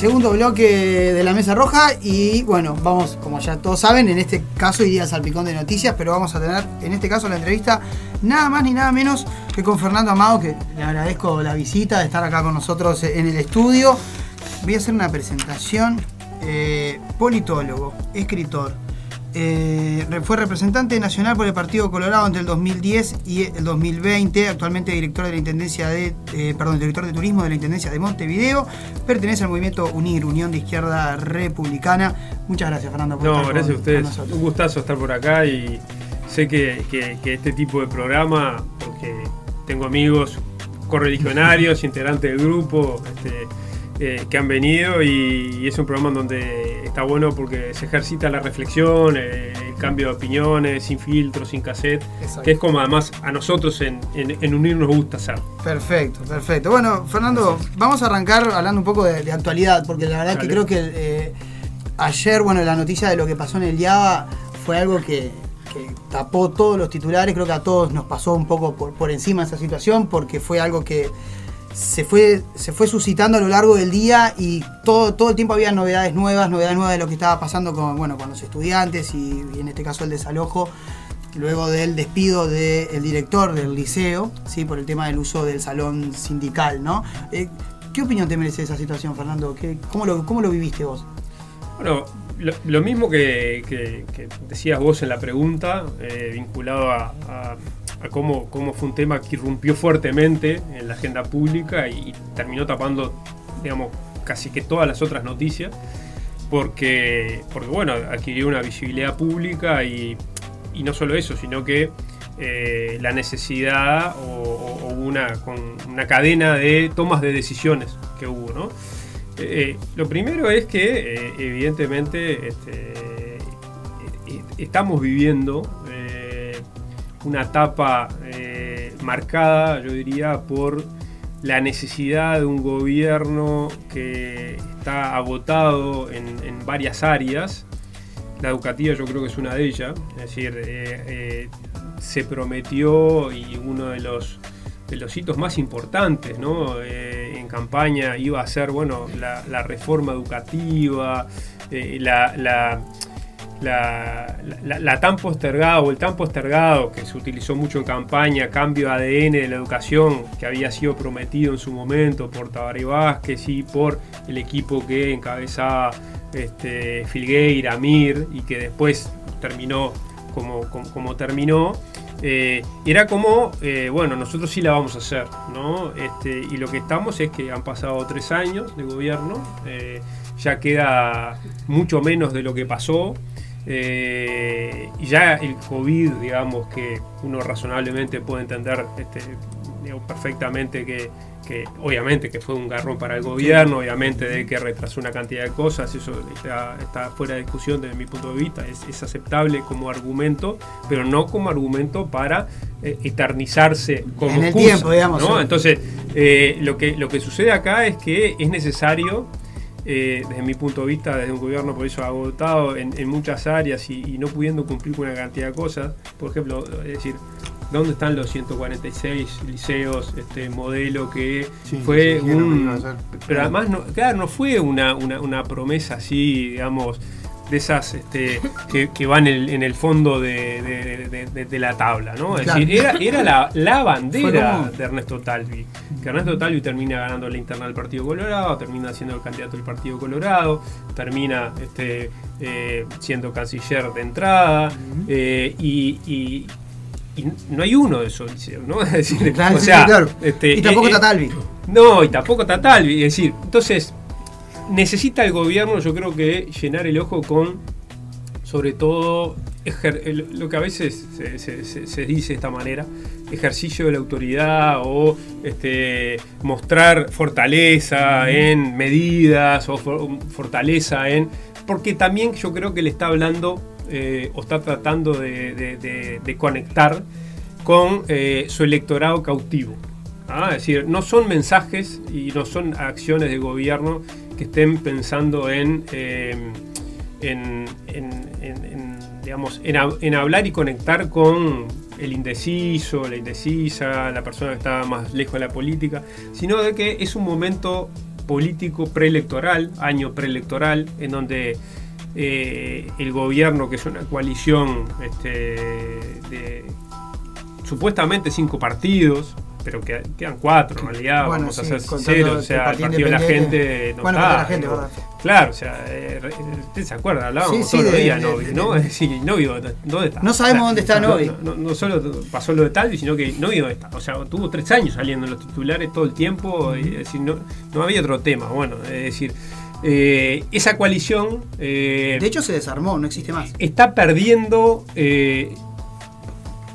segundo bloque de la Mesa Roja y bueno, vamos, como ya todos saben, en este caso iría al salpicón de noticias, pero vamos a tener en este caso la entrevista nada más ni nada menos que con Fernando Amado, que le agradezco la visita de estar acá con nosotros en el estudio. Voy a hacer una presentación. Eh, politólogo, escritor, eh, fue representante nacional por el Partido Colorado entre el 2010 y el 2020. Actualmente director de la Intendencia de, eh, perdón, director de Turismo de la Intendencia de Montevideo. Pertenece al movimiento UNIR, Unión de Izquierda Republicana. Muchas gracias, Fernando. Por no, gracias a ustedes. Un gustazo estar por acá y sé que, este tipo de programa, porque tengo amigos correligionarios, integrantes del grupo, este, eh, que han venido y, es un programa en donde está bueno porque se ejercita la reflexión, eh, el cambio de opiniones, sin filtros, sin cassette, que es como además a nosotros en, Unir nos gusta hacer. Perfecto, perfecto. Bueno, Fernando, vamos a arrancar hablando un poco de, actualidad, porque la verdad que creo que eh, ayer, bueno, la noticia de lo que pasó en el IABA fue algo que, tapó todos los titulares, creo que a todos nos pasó un poco por, por encima esa situación, porque fue algo que se fue, se fue suscitando a lo largo del día y todo, todo el tiempo había novedades nuevas, novedades nuevas de lo que estaba pasando con, bueno, con los estudiantes y, en este caso el desalojo, luego del despido del director del liceo, ¿sí? por el tema del uso del salón sindical. ¿no? Eh, ¿Qué opinión te merece esa situación, Fernando? ¿Qué, cómo, lo, ¿Cómo lo viviste vos? Bueno, lo, mismo que, decías vos en la pregunta, eh, vinculado a a cómo, fue un tema que irrumpió fuertemente en la agenda pública y, terminó tapando, digamos, casi que todas las otras noticias, porque, porque bueno, adquirió una visibilidad pública y, no solo eso, sino que eh, la necesidad o, una, con una cadena de tomas de decisiones que hubo, ¿no? Eh, eh, lo primero es que, evidentemente, este, estamos viviendo una etapa eh, marcada, yo diría, por la necesidad de un gobierno que está agotado en, varias áreas. La educativa yo creo que es una de ellas. Es decir, eh, eh, se prometió y uno de los, hitos más importantes en campaña iba a ser bueno, la, reforma educativa, la, tan postergada o el tan postergado que se utilizó mucho en campaña, cambio ADN de la educación que había sido prometido en su momento por Tabaré Vázquez y por el equipo que encabezaba este, Filgueira, Mir y que después terminó como, como, terminó. Eh, era como, eh, bueno, nosotros sí la vamos a hacer, ¿no? Este, y lo que estamos es que han pasado tres años de gobierno, eh, ya queda mucho menos de lo que pasó, eh, y ya el COVID, digamos, que uno razonablemente puede entender este, perfectamente que, obviamente que fue un garrón para el gobierno, obviamente de que retrasó una cantidad de cosas, eso está, fuera de discusión desde mi punto de vista, es, aceptable como argumento, pero no como argumento para eh, eternizarse como en el tiempo, digamos. Entonces, eh, lo, que, lo que sucede acá es que es necesario eh, desde mi punto de vista, desde un gobierno por eso agotado en, muchas áreas y, no pudiendo cumplir con una cantidad de cosas. Por ejemplo, es decir, ¿dónde están los 146 liceos, este modelo que fue un... Pero además, no, claro, no fue una, una promesa así, digamos de esas este, que, van en, el fondo de, la tabla, ¿no? Es decir, era, la, bandera de Ernesto Talvi. Que Ernesto Talvi termina ganando la interna del Partido Colorado, termina siendo el candidato del Partido Colorado, termina este, eh, siendo canciller de entrada, eh, y, no hay uno de esos ¿no? Es decir, o sea, este, y tampoco eh, está Talvi. No, y tampoco está Talvi. Es decir, entonces necesita el gobierno, yo creo que llenar el ojo con, sobre todo, lo que a veces se, dice de esta manera, ejercicio de la autoridad o este, mostrar fortaleza en medidas o fortaleza en... Porque también yo creo que le está hablando eh, o está tratando de, conectar con eh, su electorado cautivo. ¿ah? Es decir, no son mensajes y no son acciones de gobierno que estén pensando en, eh, en, digamos, en, hablar y conectar con el indeciso, la indecisa, la persona que está más lejos de la política, sino de que es un momento político preelectoral, año preelectoral, en donde eh, el gobierno, que es una coalición este, de supuestamente cinco partidos, pero que quedan cuatro en realidad, vamos a ser sinceros, o sea, el partido de la gente no está. La gente, claro, o sea, eh, usted se acuerda, hablábamos sí, todos los días Novi, ¿no? Es decir, Novi, ¿dónde está? No sabemos dónde está Novi. No, no, solo pasó lo de Talvi, sino que Novi dónde está. O sea, tuvo tres años saliendo en los titulares todo el tiempo, y, es decir, no, no había otro tema. Bueno, es decir, eh, esa coalición. Eh, de hecho, se desarmó, no existe más. Está perdiendo. Eh,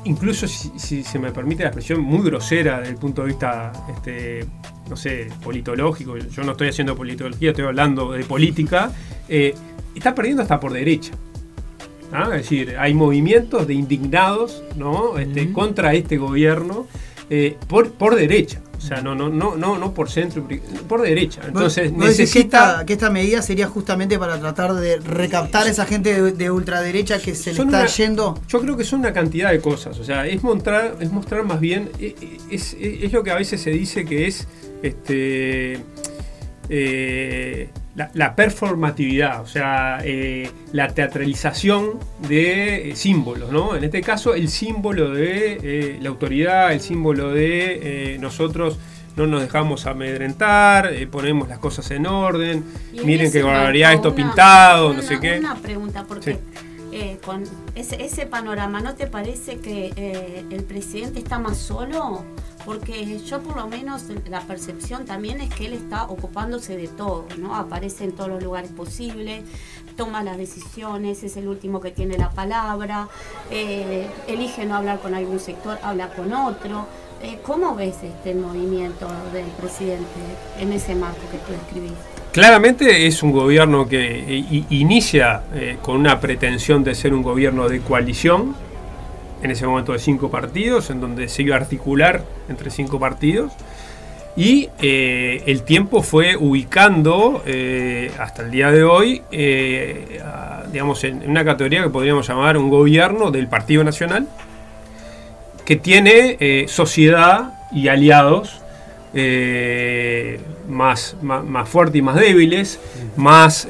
incluso si, se me permite la expresión muy grosera desde el punto de vista, este, no sé, politológico, yo no estoy haciendo politología, estoy hablando de política, está perdiendo hasta por derecha. ¿ah? Es decir, hay movimientos de indignados ¿no? Este, contra este gobierno por, por derecha. O sea, no, no, no, no, no por centro, por derecha. Entonces necesita. Que esta, medida sería justamente para tratar de recaptar a esa gente de, ultraderecha que se le está yendo. Yo creo que son una cantidad de cosas. O sea, es mostrar, es mostrar más bien. Eh, eh, es, es, lo que a veces se dice que es este. Eh, la, performatividad, o sea, eh, la teatralización de eh, símbolos, ¿no? En este caso, el símbolo de la autoridad, el símbolo de nosotros no nos dejamos amedrentar, ponemos las cosas en orden, miren que gobernaría esto pintado, no sé qué. Una pregunta, porque con ese, ese, panorama, ¿no te parece que el presidente está más solo? Porque yo por lo menos la percepción también es que él está ocupándose de todo, ¿no? Aparece en todos los lugares posibles, toma las decisiones, es el último que tiene la palabra, eh, elige no hablar con algún sector, habla con otro. Eh, ¿Cómo ves este movimiento del presidente en ese marco que tú describís? Claramente es un gobierno que eh, inicia con una pretensión de ser un gobierno de coalición, en ese momento de cinco partidos, en donde se iba a articular entre cinco partidos. Y eh, el tiempo fue ubicando eh, hasta el día de hoy, eh, digamos, en una categoría que podríamos llamar un gobierno del Partido Nacional, que tiene sociedad y aliados más, más, fuertes y más débiles, más,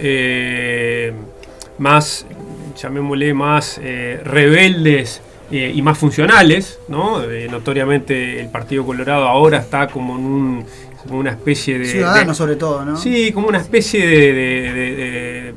más llamémosle, más rebeldes eh, y más funcionales, ¿no? Eh, notoriamente el Partido Colorado ahora está como en un, como una especie de... Ciudadano sobre todo, ¿no? Sí, como una especie de...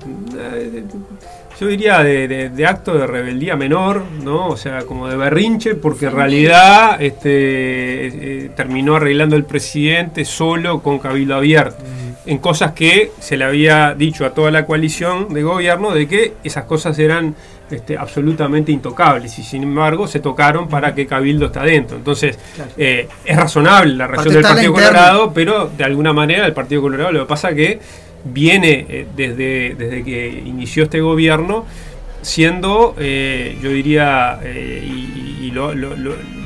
yo diría de, acto de rebeldía menor, ¿no? O sea, como de berrinche, porque en realidad este, eh, terminó arreglando el presidente solo con cabildo abierto. Mm. En cosas que se le había dicho a toda la coalición de gobierno de que esas cosas eran este, absolutamente intocables y sin embargo se tocaron para que Cabildo está dentro. Entonces eh, es razonable la reacción del Partido Colorado, pero de alguna manera el Partido Colorado lo que pasa que viene eh, desde, desde que inició este gobierno siendo, eh, yo diría, y, lo,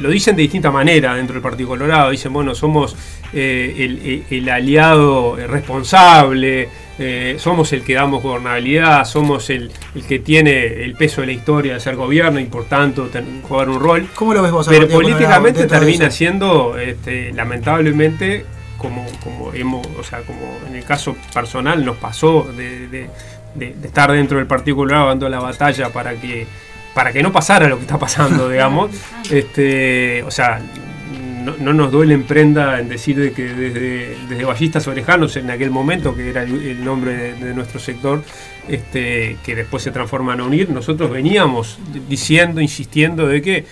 dicen de distinta manera dentro del Partido Colorado, dicen, bueno, somos el, el, aliado responsable, eh, somos el que damos gobernabilidad, somos el, que tiene el peso de la historia de ser gobierno y por tanto jugar un rol. ¿Cómo lo ves vos? Pero políticamente termina siendo, este, lamentablemente, como, como hemos, o sea, como en el caso personal nos pasó de, estar dentro del Partido Colorado dando la batalla para que para que no pasara lo que está pasando, digamos. este, o sea, no, nos duele en prenda en decir de que desde, desde Ballistas Orejanos, en aquel momento, que era el, nombre de, nuestro sector, este, que después se transforma en UNIR, nosotros veníamos diciendo, insistiendo de que,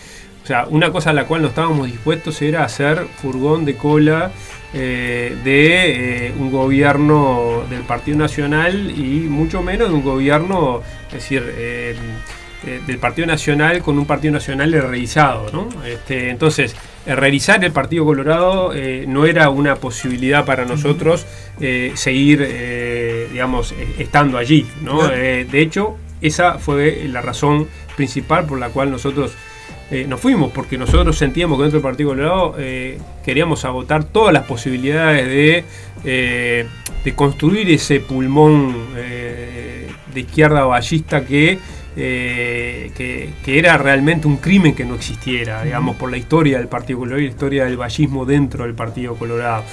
o sea, una cosa a la cual no estábamos dispuestos era hacer furgón de cola eh, de eh, un gobierno del Partido Nacional y mucho menos de un gobierno, decir, eh, del Partido Nacional con un Partido Nacional realizado, ¿no? Este, entonces, realizar el Partido Colorado eh, no era una posibilidad para nosotros eh, seguir, eh, digamos, estando allí. ¿no? de hecho, esa fue la razón principal por la cual nosotros nos fuimos, porque nosotros sentíamos que dentro del Partido Colorado queríamos agotar todas las posibilidades de, de construir ese pulmón de izquierda ballista que eh, que, era realmente un crimen que no existiera, digamos, por la historia del Partido Colorado y la historia del vallismo dentro del Partido Colorado.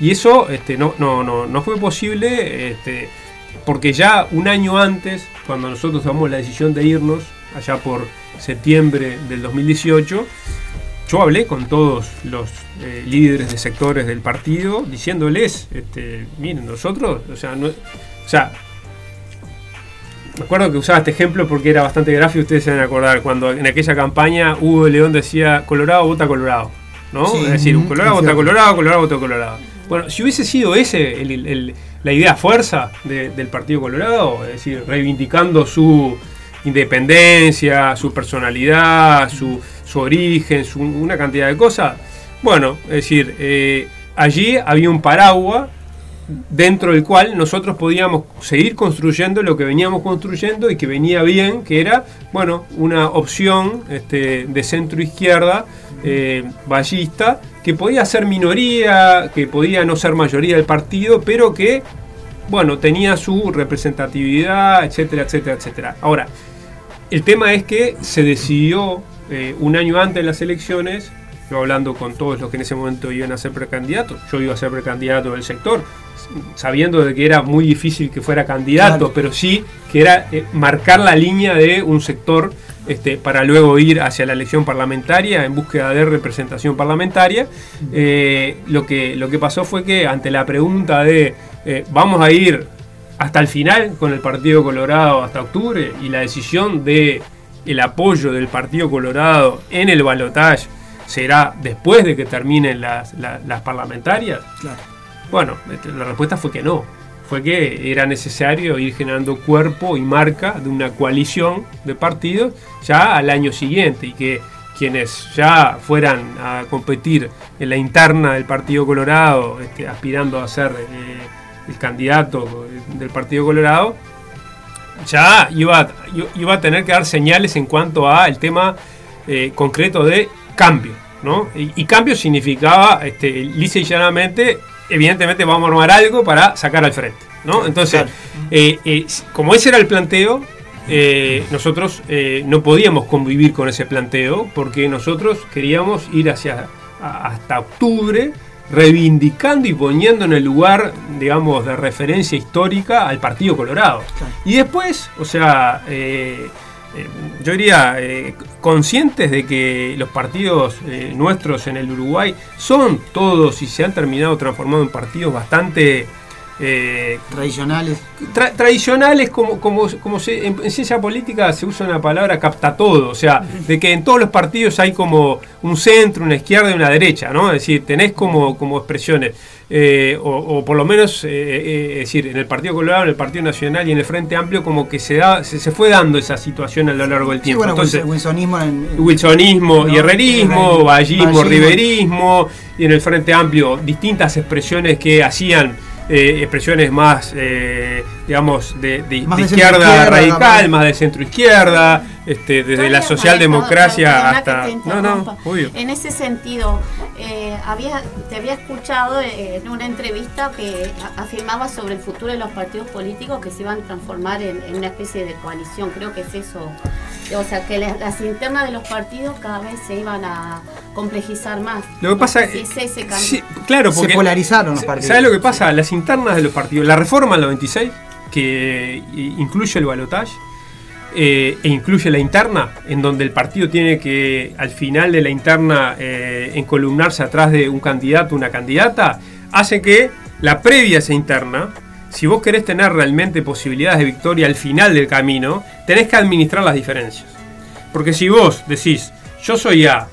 Y eso este, no, no, no, no fue posible este, porque ya un año antes, cuando nosotros tomamos la decisión de irnos, allá por septiembre del 2018, yo hablé con todos los eh, líderes de sectores del partido diciéndoles, este, miren, nosotros, o sea, no, o sea, me acuerdo que usaba este ejemplo porque era bastante gráfico, ustedes se van a acordar, cuando en aquella campaña Hugo León decía Colorado vota Colorado, ¿no? es decir, un Colorado vota Colorado, Colorado vota Colorado. Bueno, si hubiese sido ese la idea fuerza del Partido Colorado, es decir, reivindicando su independencia, su personalidad, su, origen, una cantidad de cosas, bueno, es decir, eh, allí había un paraguas dentro del cual nosotros podíamos seguir construyendo lo que veníamos construyendo y que venía bien, que era, bueno, una opción este, de centro izquierda, eh, ballista, que podía ser minoría, que podía no ser mayoría del partido, pero que, bueno, tenía su representatividad, etcétera, etcétera, etcétera. Ahora, el tema es que se decidió eh, un año antes de las elecciones yo hablando con todos los que en ese momento iban a ser precandidatos, yo iba a ser precandidato del sector, sabiendo de que era muy difícil que fuera candidato, pero sí que era eh, marcar la línea de un sector este, para luego ir hacia la elección parlamentaria en búsqueda de representación parlamentaria. Eh, lo, que, lo que pasó fue que ante la pregunta de eh, vamos a ir hasta el final con el Partido Colorado hasta octubre y la decisión de el apoyo del Partido Colorado en el balotaje será después de que terminen las, las parlamentarias. Claro bueno, este, la respuesta fue que no. Fue que era necesario ir generando cuerpo y marca de una coalición de partidos ya al año siguiente y que quienes ya fueran a competir en la interna del Partido Colorado, este, aspirando a ser eh, el candidato del Partido Colorado, ya iba, iba a tener que dar señales en cuanto a el tema eh, concreto de cambio. ¿no? Y, cambio significaba, este, lisa y llanamente, evidentemente vamos a armar algo para sacar al frente. ¿no? Entonces, eh, eh, como ese era el planteo, eh, nosotros no podíamos convivir con ese planteo porque nosotros queríamos ir hacia hasta octubre reivindicando y poniendo en el lugar, digamos, de referencia histórica al Partido Colorado. Y después, o sea, yo diría, eh, conscientes de que los partidos eh, nuestros en el Uruguay son todos y se han terminado transformando en partidos bastante... tradicionales. tradicionales, como, como, como se, en, ciencia política se usa una palabra capta todo, o sea, de que en todos los partidos hay como un centro, una izquierda y una derecha, ¿no? Es decir, tenés como, como expresiones. Eh, o, por lo menos, eh, eh, es decir, en el Partido Colorado, en el Partido Nacional y en el Frente Amplio, como que se da, se, fue dando esa situación a lo largo del tiempo. Entonces, wilsonismo, wilsonismo y herrerismo, vallismo, riverismo, y en el Frente Amplio distintas expresiones que hacían expresiones más, digamos, de, izquierda, radical, más de centro izquierda, este, desde la socialdemocracia hasta... No, no, En ese sentido, eh, había, te había escuchado eh, en una entrevista que afirmaba sobre el futuro de los partidos políticos que se iban a transformar en, una especie de coalición. Creo que es eso. O sea, que las, internas de los partidos cada vez se iban a complejizar más. Lo que pasa es ese claro, porque se polarizaron los partidos. ¿Sabes lo que pasa? Las internas de los partidos, la reforma del 96, que incluye el balotaje, eh, e incluye la interna, en donde el partido tiene que, al final de la interna, eh, encolumnarse atrás de un candidato, una candidata, hace que la previa a esa interna, si vos querés tener realmente posibilidades de victoria al final del camino, tenés que administrar las diferencias. Porque si vos decís, yo soy A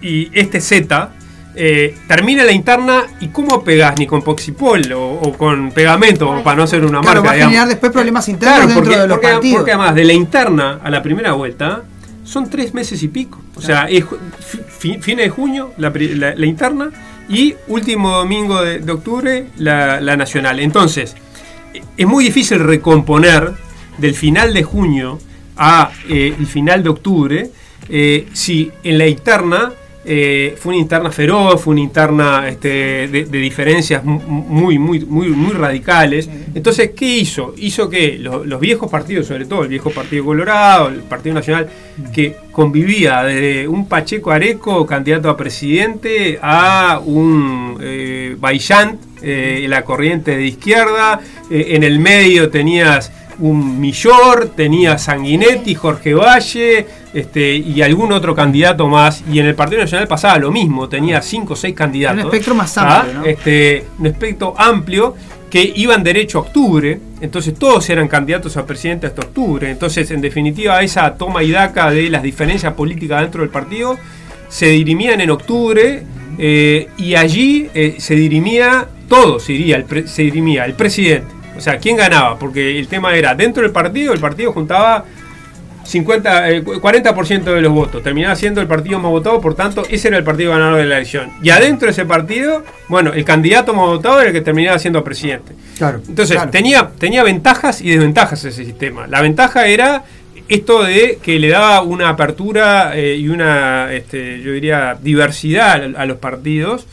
y este Z, eh, termina la interna y cómo pegas ni con poxipol o, con pegamento para no hacer una marca. Va a generar después problemas internos dentro de los partidos. Porque además de la interna a la primera vuelta son tres meses y pico. O sea, es fines de junio la, interna y último domingo de, octubre la, nacional. Entonces, es muy difícil recomponer del final de junio a eh, el final de octubre eh, si en la interna eh, fue una interna feroz, fue una interna este, de, diferencias muy, muy, muy, radicales. Entonces, ¿qué hizo? Hizo que los, viejos partidos, sobre todo el viejo Partido Colorado, el Partido Nacional, que convivía desde un Pacheco Areco, candidato a presidente, a un eh, Bayant, eh, la corriente de izquierda, eh, en el medio tenías un Millor, tenía Sanguinetti, Jorge Valle este, y algún otro candidato más. Y en el Partido Nacional pasaba lo mismo, tenía cinco o seis candidatos. Un espectro más amplio. ¿ah? Este, un espectro amplio que iban derecho a octubre, entonces todos eran candidatos a presidente hasta octubre. Entonces, en definitiva, esa toma y daca de las diferencias políticas dentro del partido se dirimían en octubre eh, y allí eh, se dirimía todo, se se dirimía el presidente o sea, ¿quién ganaba? Porque el tema era, dentro del partido, el partido juntaba 50, 40% eh, de los votos. Terminaba siendo el partido más votado, por tanto, ese era el partido ganador de la elección. Y adentro de ese partido, bueno, el candidato más votado era el que terminaba siendo presidente. Claro. Entonces, Tenía, tenía ventajas y desventajas ese sistema. La ventaja era esto de que le daba una apertura eh, y una, este, yo diría, diversidad a los partidos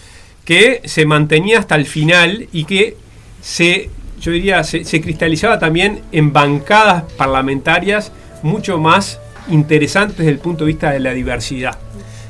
que se mantenía hasta el final y que se yo diría, se, cristalizaba también en bancadas parlamentarias mucho más interesantes desde el punto de vista de la diversidad.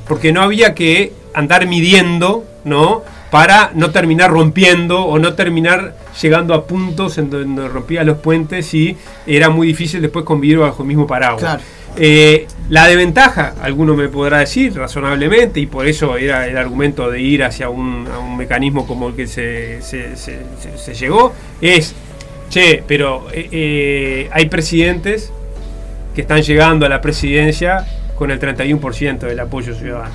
Porque no había que andar midiendo, ¿no? Para no terminar rompiendo o no terminar llegando a puntos en donde rompía los puentes y era muy difícil después convivir bajo el mismo paraguas. Eh, la desventaja, alguno me podrá decir razonablemente, y por eso era el argumento de ir hacia un, mecanismo como el que se, se, llegó, es, che, pero eh, eh, hay presidentes que están llegando a la presidencia con el 31% del apoyo ciudadano.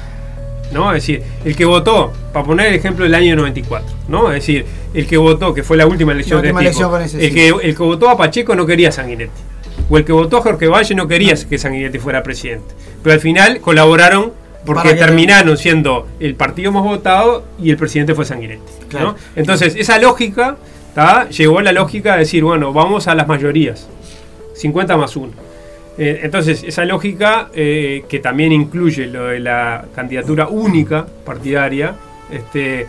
¿no? Es decir, el que votó, para poner el ejemplo del año 94, ¿no? Es decir, el que votó, que fue la última elección de tipo, el, que, el que votó a Pacheco no quería Sanguinetti o el que votó a Jorge Valle no quería que Sanguinetti fuera presidente. Pero al final colaboraron porque terminaron siendo el partido más votado y el presidente fue Sanguinetti. Entonces, esa lógica llegó a la lógica de decir, bueno, vamos a las mayorías, 50 más 1. Eh, entonces, esa lógica, eh, que también incluye lo de la candidatura única partidaria, este,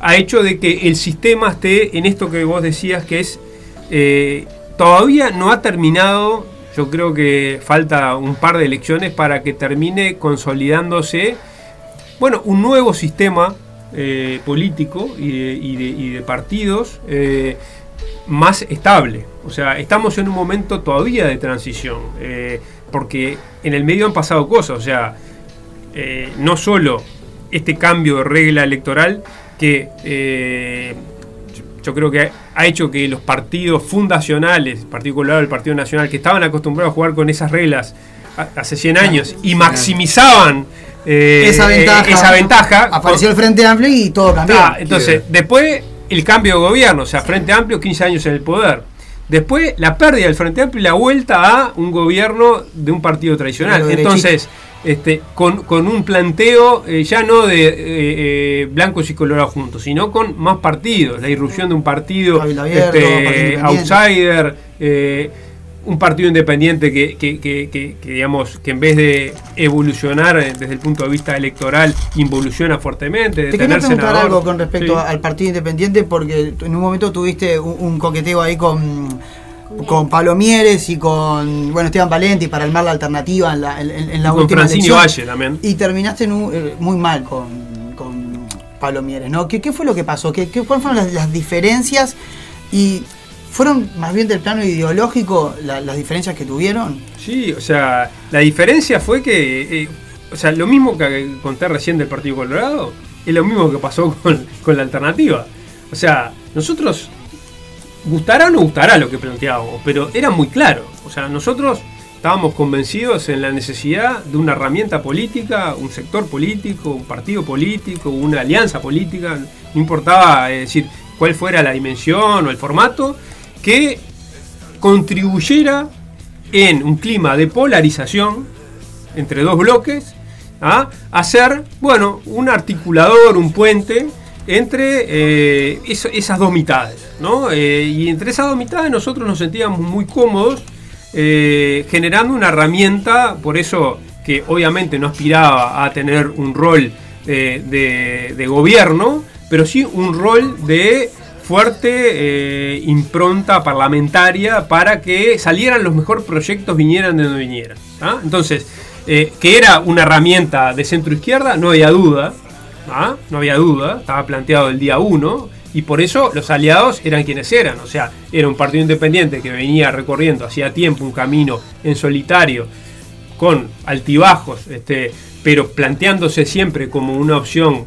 ha hecho de que el sistema esté en esto que vos decías, que es eh, todavía no ha terminado, yo creo que falta un par de elecciones para que termine consolidándose, bueno, un nuevo sistema político y de, partidos más estable. O sea, estamos en un momento todavía de transición, eh, porque en el medio han pasado cosas, o sea, no solo este cambio de regla electoral que yo creo que ha hecho que los partidos fundacionales, en particular el Partido Nacional, que estaban acostumbrados a jugar con esas reglas hace 100 años y maximizaban eh, esa ventaja, esa ventaja apareció el Frente Amplio y todo cambió. Ah, entonces, después el cambio de gobierno, o sea, Frente Amplio 15 años en el poder. Después la pérdida del Frente Amplio y la vuelta a un gobierno de un partido tradicional. Entonces, este, con, un planteo eh, ya no de eh, eh, blancos y colorados juntos, sino con más partidos, la irrupción de un partido este, outsider, un partido independiente que, digamos, que en vez de evolucionar desde el punto de vista electoral, involuciona fuertemente. Te quería preguntar algo con respecto al partido independiente, porque en un momento tuviste un coqueteo ahí con con Pablo Mieres y con bueno Esteban Valenti para armar la alternativa en la, en, la última elección. Valle también. Y terminaste eh, muy mal con, con Pablo Mieres, ¿no? ¿Qué, fue lo que pasó? ¿Qué, qué cuáles fueron las, diferencias? Y ¿Fueron más bien del plano ideológico las diferencias que tuvieron? Sí, o sea, la diferencia fue que, eh, o sea, lo mismo que conté recién del Partido Colorado, es lo mismo que pasó con, con la alternativa. O sea, nosotros gustará o no gustará lo que planteábamos, pero era muy claro. O sea, nosotros estábamos convencidos en la necesidad de una herramienta política, un sector político, un partido político, una alianza política, no importaba decir cuál fuera la dimensión o el formato, que contribuyera en un clima de polarización entre dos bloques a hacer, bueno, un articulador, un puente entre eh, esas dos mitades. ¿no? Eh, y entre esas dos mitades nosotros nos sentíamos muy cómodos eh, generando una herramienta, por eso que obviamente no aspiraba a tener un rol de gobierno, pero sí un rol de fuerte eh, impronta parlamentaria para que salieran los mejores proyectos, vinieran de donde vinieran. Entonces, eh, que era una herramienta de centro izquierda, no había duda, no había duda, estaba planteado el día 1, y por eso los aliados eran quienes eran, o sea, era un partido independiente que venía recorriendo hacía tiempo un camino en solitario, con altibajos, este, pero planteándose siempre como una opción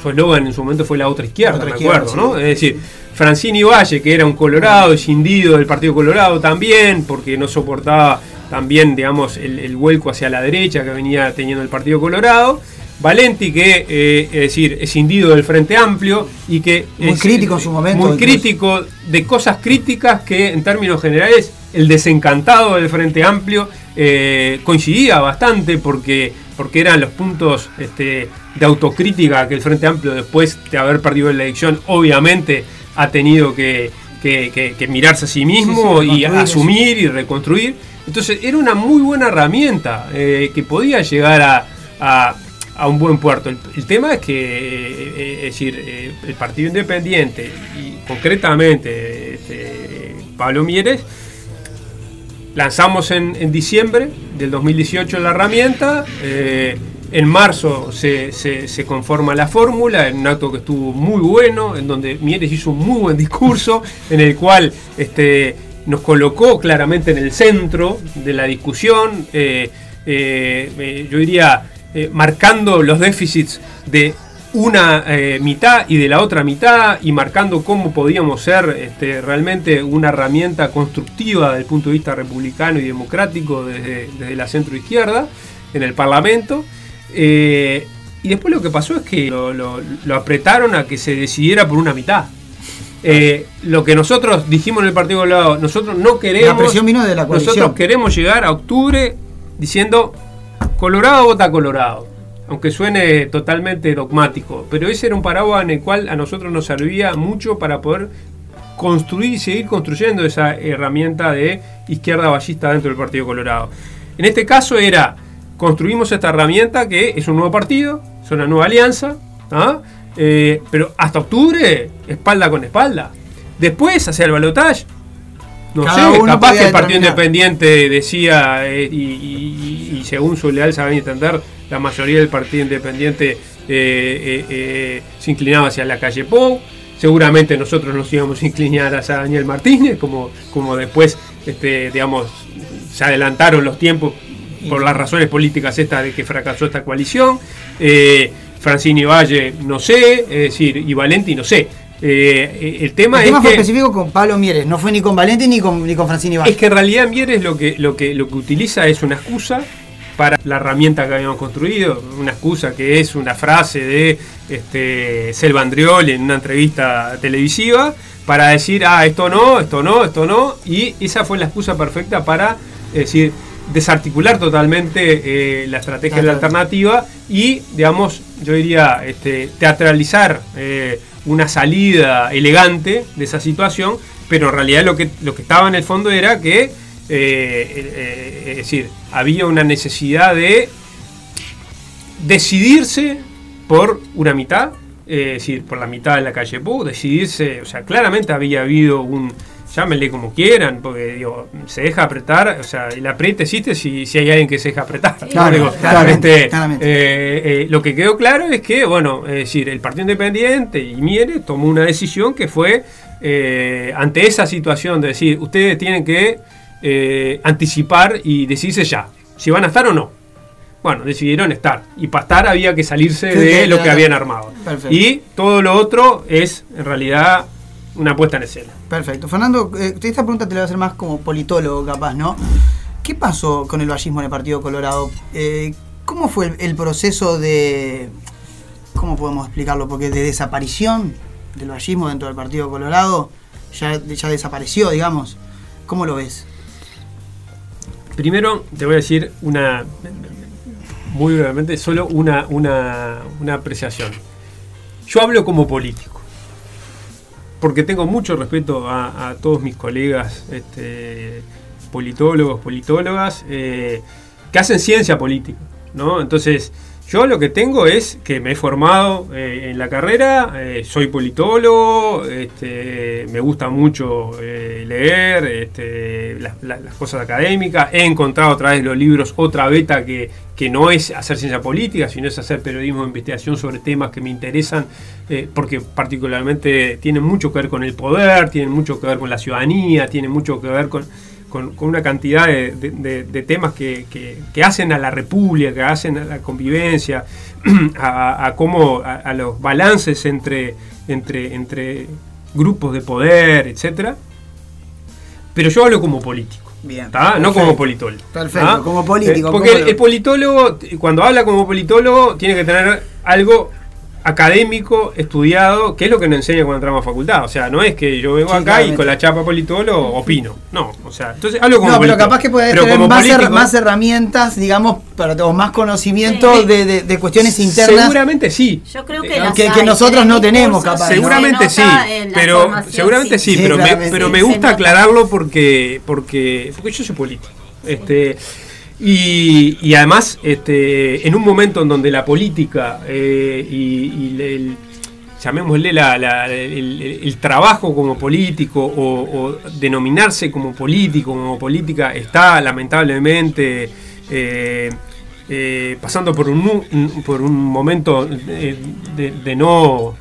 su eslogan en su momento fue la otra izquierda, me acuerdo, ¿no? Es decir, Francini Valle, que era un colorado, escindido del Partido Colorado también, porque no soportaba también, digamos, el, vuelco hacia la derecha que venía teniendo el Partido Colorado. Valenti, que eh, es decir, escindido del Frente Amplio y que. Muy crítico en su momento. Muy crítico de cosas críticas que, en términos generales, el desencantado del Frente Amplio eh, coincidía bastante porque, porque eran los puntos este, de autocrítica que el Frente Amplio después de haber perdido la elección obviamente ha tenido que, mirarse a sí mismo y asumir y reconstruir. Entonces era una muy buena herramienta eh, que podía llegar a, un buen puerto. El, tema es que, eh, es decir, eh, el Partido Independiente y concretamente este, Pablo Mieres, lanzamos en, en, diciembre del 2018 la herramienta. En marzo se, conforma la fórmula, en un acto que estuvo muy bueno, en donde Mieres hizo un muy buen discurso, en el cual este, nos colocó claramente en el centro de la discusión, eh, eh, eh, yo diría, marcando los déficits de una mitad y de la otra mitad y marcando cómo podíamos ser este, realmente una herramienta constructiva desde el punto de vista republicano y democrático desde, desde la centro izquierda en el Parlamento. Eh, y después lo que pasó es que lo, apretaron a que se decidiera por una mitad. Eh, lo que nosotros dijimos en el Partido Colorado, nosotros no queremos. La presión vino de la Nosotros queremos llegar a octubre diciendo Colorado vota Colorado. Aunque suene totalmente dogmático. Pero ese era un paraguas en el cual a nosotros nos servía mucho para poder construir y seguir construyendo esa herramienta de izquierda ballista dentro del Partido Colorado. En este caso era construimos esta herramienta que es un nuevo partido, es una nueva alianza, ¿ah? eh, pero hasta octubre, espalda con espalda. Después, hacia el balotaje, no sé, capaz que el Partido Independiente decía, eh, y, según su leal saben entender, la mayoría del Partido Independiente eh, se inclinaba hacia la calle Pou. Seguramente nosotros nos íbamos a inclinar hacia Daniel Martínez, como, como después, este, digamos, se adelantaron los tiempos por las razones políticas estas de que fracasó esta coalición. Eh, Francini Valle, no sé, es decir, y Valenti, no sé. Eh, el tema, el tema fue específico con Pablo Mieres, no fue ni con Valenti ni con, ni con Francini Valle. Es que en realidad Mieres lo que, lo que, lo que utiliza es una excusa para la herramienta que habíamos construido, una excusa que es una frase de este, Selva Andriol en una entrevista televisiva, para decir, ah, esto no, esto no, esto no, y esa fue la excusa perfecta para decir, desarticular totalmente eh, la estrategia de la alternativa y, digamos, yo diría, este, teatralizar eh, una salida elegante de esa situación, pero en realidad lo que, lo que estaba en el fondo era que, eh, es decir, había una necesidad de decidirse por una mitad, es decir, por la mitad de la calle Pou, decidirse, o sea, claramente había habido un llámenle como quieran, porque digo, se deja apretar, o sea, el apriete existe si, si hay alguien que se deja apretar. Claro, este, eh, eh, lo que quedó claro es que, bueno, es decir, el Partido Independiente y Miere tomó una decisión que fue eh, ante esa situación de decir, ustedes tienen que anticipar y decirse ya, si van a estar o no. Bueno, decidieron estar. Y para estar había que salirse de lo que habían armado. Y todo lo otro es, en realidad, una puesta en escena. Perfecto. Fernando, eh, esta pregunta te la voy a hacer más como politólogo, capaz, ¿no? ¿Qué pasó con el vallismo en el Partido Colorado? Eh, ¿Cómo fue el, proceso de. ¿Cómo podemos explicarlo? Porque de desaparición del vallismo dentro del Partido Colorado ya, ya desapareció, digamos. ¿Cómo lo ves? Primero, te voy a decir una. Muy brevemente, solo una, una, una apreciación. Yo hablo como político porque tengo mucho respeto a, todos mis colegas este, politólogos, politólogas, eh, que hacen ciencia política, ¿no? Entonces, yo lo que tengo es que me he formado eh, en la carrera, eh, soy politólogo, este, me gusta mucho eh, leer este, las, cosas académicas, he encontrado a través de los libros otra beta que, que no es hacer ciencia política, sino es hacer periodismo de investigación sobre temas que me interesan, porque particularmente tienen mucho que ver con el poder, tienen mucho que ver con la ciudadanía, tienen mucho que ver con con, una cantidad de, temas que, hacen a la república, que hacen a la convivencia, a, cómo, a, los balances entre, entre, entre grupos de poder, etcétera. Pero yo hablo como político. Bien, no como politólogo. Perfecto, como político. Eh, porque el, politólogo, cuando habla como politólogo, tiene que tener algo académico, estudiado, que es lo que nos enseña cuando entramos a facultad. O sea, no es que yo vengo acá y con la chapa politólogo opino. No, o sea, entonces algo como. No, pero capaz que puede tener más, herramientas, digamos, para, o más conocimiento de, de, cuestiones internas. Seguramente sí. Yo creo que, que, nosotros no tenemos, capaz. Seguramente sí, pero seguramente sí, pero, me, pero me gusta aclararlo porque, porque, porque yo soy político. Este. Y, además, este, en un momento en donde la política eh, y, el, llamémosle el, trabajo como político o, denominarse como político, como política, está lamentablemente eh, eh, pasando por un, por un momento de no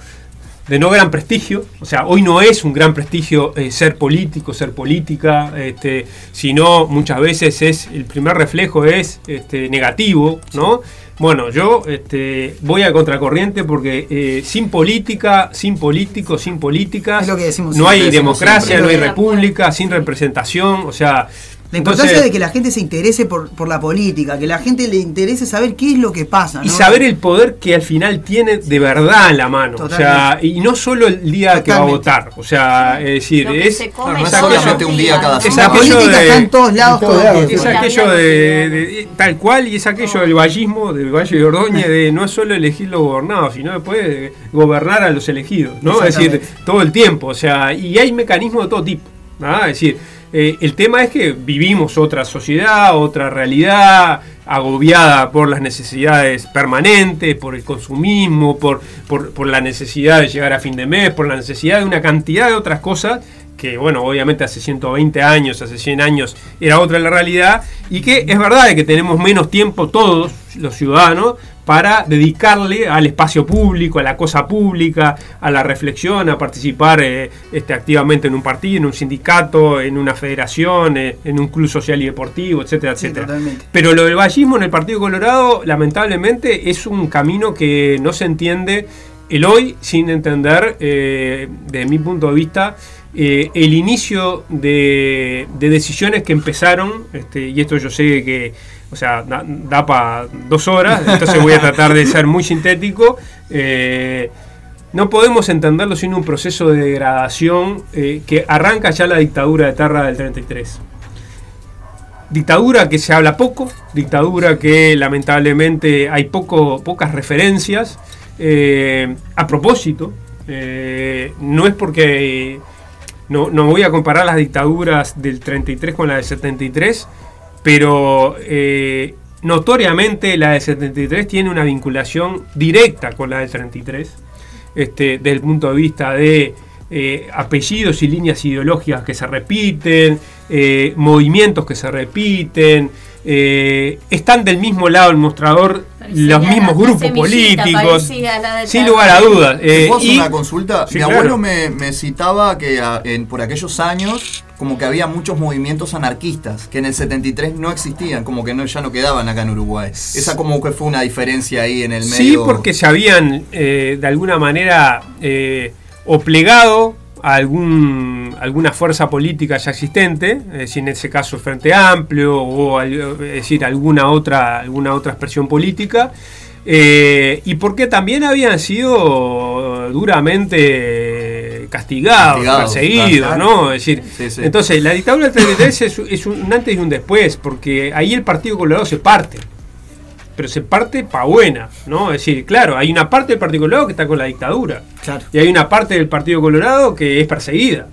de no gran prestigio, o sea, hoy no es un gran prestigio eh, ser político, ser política, este, sino muchas veces es el primer reflejo es este, negativo, ¿no? Bueno, yo este, voy a contracorriente porque eh, sin política, sin políticos, sin política, no hay democracia, no hay república, sin representación, o sea, la importancia de que la gente se interese por, por, la política, que la gente le interese saber qué es lo que pasa. Y saber el poder que al final tiene de verdad en la mano. O sea, y no solo el día que va a votar. O sea, es decir, es, solamente un día cada semana. La política está en todos lados. es aquello de, tal cual y es aquello del vallismo, del Valle de Ordóñez, de no solo elegir los gobernados, sino después gobernar a los elegidos. ¿no? Es decir, todo el tiempo. O sea, y hay mecanismos de todo tipo. Es decir, eh, el tema es que vivimos otra sociedad, otra realidad, agobiada por las necesidades permanentes, por el consumismo, por, por, la necesidad de llegar a fin de mes, por la necesidad de una cantidad de otras cosas que, bueno, obviamente hace 120 años, hace 100 años era otra la realidad, y que es verdad que tenemos menos tiempo todos los ciudadanos para dedicarle al espacio público, a la cosa pública, a la reflexión, a participar eh, este, activamente en un partido, en un sindicato, en una federación, eh, en un club social y deportivo, etcétera, etcétera. Pero lo del vallismo en el Partido Colorado, lamentablemente, es un camino que no se entiende el hoy sin entender, eh, desde mi punto de vista, el inicio de, decisiones que empezaron, este, y esto yo sé que o sea, da, para dos horas, entonces voy a tratar de ser muy sintético. Eh, no podemos entenderlo sin un proceso de degradación eh, que arranca ya la dictadura de Terra del 33. Dictadura que se habla poco, dictadura que lamentablemente hay pocas referencias. Eh, a propósito, no es porque no, no voy a comparar las dictaduras del 33 con la del 73, pero eh, notoriamente la del 73 tiene una vinculación directa con la del 33, este, desde el punto de vista de eh, apellidos y líneas ideológicas que se repiten, eh, movimientos que se repiten, están del mismo lado del mostrador los mismos grupos políticos, sin lugar a dudas. ¿Puedo hacer una consulta? Mi abuelo me, citaba que por aquellos años como que había muchos movimientos anarquistas que en el 73 no existían, como que no, ya no quedaban acá en Uruguay. Esa como que fue una diferencia ahí en el medio. Sí, porque se habían eh, de alguna manera eh, o plegado a algún, alguna fuerza política ya existente, es decir, en ese caso el Frente Amplio o es decir, alguna otra, alguna otra expresión política. Eh, y porque también habían sido duramente castigados, perseguidos, ¿no? Es decir, entonces la dictadura del 33 es, un antes y un después, porque ahí el Partido Colorado se parte, pero se parte pa' buena, ¿no? Es decir, claro, hay una parte del Partido Colorado que está con la dictadura, y hay una parte del Partido Colorado que es perseguida.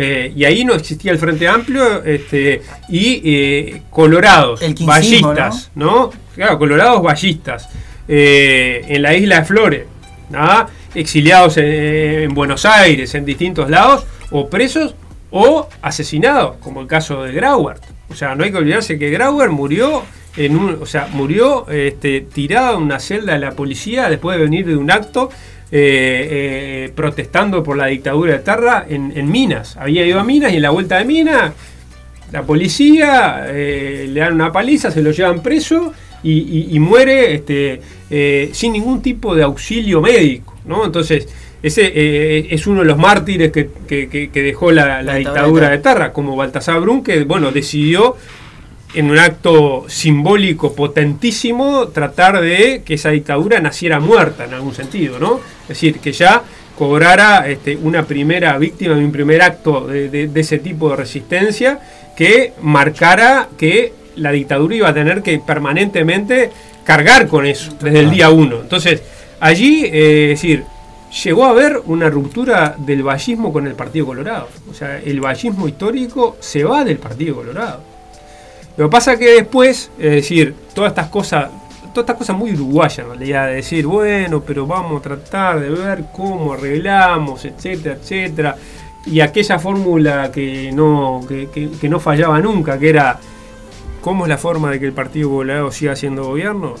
Eh, y ahí no existía el Frente Amplio este, y eh, colorados, ballistas, ¿no? Claro, colorados ballistas. Eh, en la isla de Flores, exiliados en, Buenos Aires, en distintos lados, o presos o asesinados, como el caso de Grauer. O sea, no hay que olvidarse que Grauer murió en un, o sea, murió este, tirado en una celda de la policía después de venir de un acto eh, eh, protestando por la dictadura de Terra en, Minas. Había ido a Minas y en la vuelta de Minas la policía eh, le dan una paliza, se lo llevan preso y, muere este, sin ningún tipo de auxilio médico. ¿no? Entonces, ese es uno de los mártires que, dejó la, dictadura de Terra, como Baltasar Brun, que bueno, decidió en un acto simbólico potentísimo tratar de que esa dictadura naciera muerta en algún sentido, ¿no? Es decir, que ya cobrara este, una primera víctima de un primer acto de, ese tipo de resistencia que marcara que la dictadura iba a tener que permanentemente cargar con eso desde el día uno. Entonces, allí, eh, es decir, llegó a haber una ruptura del vallismo con el Partido Colorado. O sea, el vallismo histórico se va del Partido Colorado. Lo que pasa que después, es decir, todas estas cosas, todas estas cosas muy uruguayas en realidad, de decir, bueno, pero vamos a tratar de ver cómo arreglamos, etcétera, etcétera. Y aquella fórmula que no, que, no fallaba nunca, que era ¿cómo es la forma de que el Partido Colorado siga haciendo gobierno?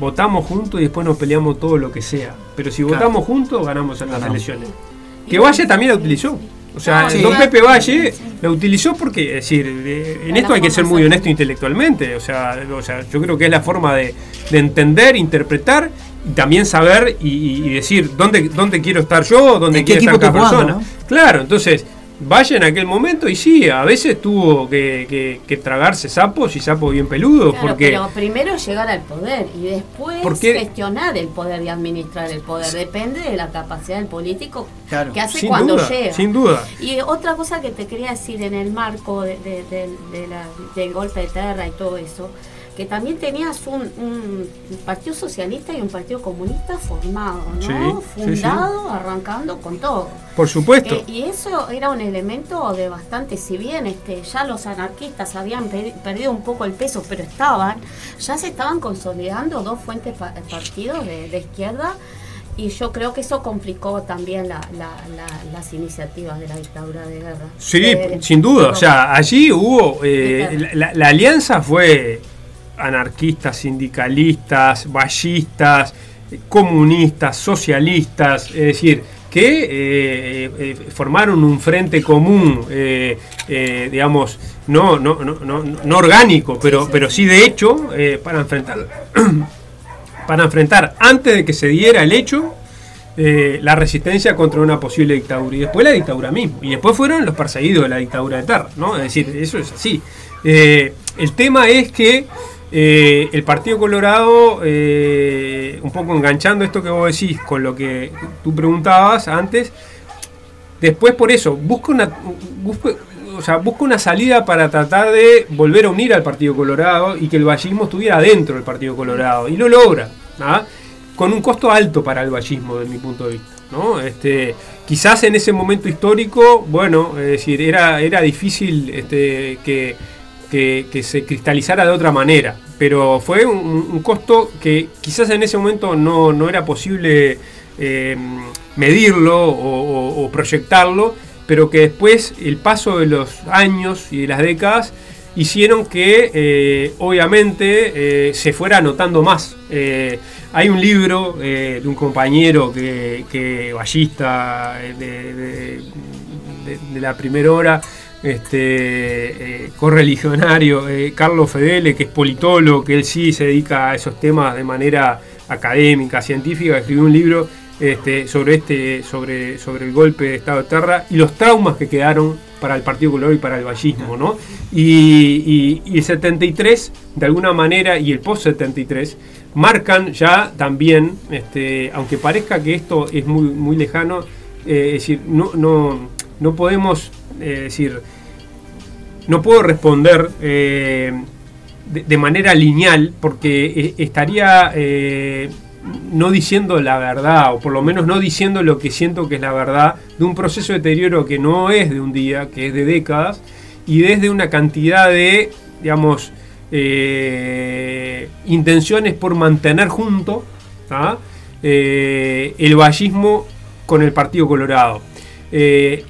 Votamos juntos y después nos peleamos todo lo que sea. Pero si votamos juntos, ganamos en las elecciones. Que Valle también la utilizó. O sea, don Pepe Valle la utilizó porque, es decir, en esto hay que ser muy honesto intelectualmente. O sea, o sea yo creo que es la forma de, entender, interpretar y también saber y, decir dónde, dónde quiero estar yo, dónde quiere estar cada persona. Claro, entonces Vaya en aquel momento y sí, a veces tuvo que, tragarse sapos y sapos bien peludos. porque, pero primero llegar al poder y después gestionar el poder y administrar el poder. Depende de la capacidad del político que hace cuando llega. Sin duda. Y otra cosa que te quería decir en el marco de, del golpe de tierra y todo eso que también tenías un, partido socialista y un partido comunista formado, ¿no? Fundado, arrancando con todo. Por supuesto. Eh, y eso era un elemento de bastante, si bien este, ya los anarquistas habían perdido un poco el peso, pero estaban, ya se estaban consolidando dos fuentes partidos de, izquierda y yo creo que eso complicó también las iniciativas de la dictadura de guerra. Sí, sin duda. O sea, allí hubo. Eh, la, alianza fue anarquistas, sindicalistas, ballistas, comunistas, socialistas, es decir, que eh, eh, formaron un frente común, eh, digamos, no, no, no, no, orgánico, pero, pero sí de hecho, para enfrentar, para enfrentar antes de que se diera el hecho, la resistencia contra una posible dictadura y después la dictadura mismo y después fueron los perseguidos de la dictadura de Terra, ¿no? Es decir, eso es así. el tema es que eh, el Partido Colorado, eh, un poco enganchando esto que vos decís con lo que tú preguntabas antes, después por eso busca una, busca, o sea, una salida para tratar de volver a unir al Partido Colorado y que el vallismo estuviera dentro del Partido Colorado. Y lo logra, ¿ah? con un costo alto para el vallismo, desde mi punto de vista. ¿no? Este, quizás en ese momento histórico, bueno, es decir, era, era difícil este, que que, se cristalizara de otra manera. Pero fue un, costo que quizás en ese momento no, era posible eh, medirlo o, proyectarlo, pero que después el paso de los años y de las décadas hicieron que eh, obviamente eh, se fuera notando más. hay un libro de un compañero que, que ballista de la primera hora, este, eh, correligionario, eh, Carlos Fedele, que es politólogo, que él sí se dedica a esos temas de manera académica, científica, escribió un libro este, sobre, este, sobre, sobre el golpe de Estado de Terra y los traumas que quedaron para el Partido Colorado y para el vallismo. ¿no? Y, el 73, de alguna manera, y el post-73, marcan ya también, este, aunque parezca que esto es muy, muy lejano, eh, es decir, no, no, no podemos decir, no puedo responder eh, de, manera lineal porque eh, estaría, eh, no diciendo la verdad, o por lo menos no diciendo lo que siento que es la verdad, de un proceso de deterioro que no es de un día, que es de décadas, y desde una cantidad de, digamos, eh, intenciones por mantener junto eh, el vallismo con el Partido Colorado. Eh,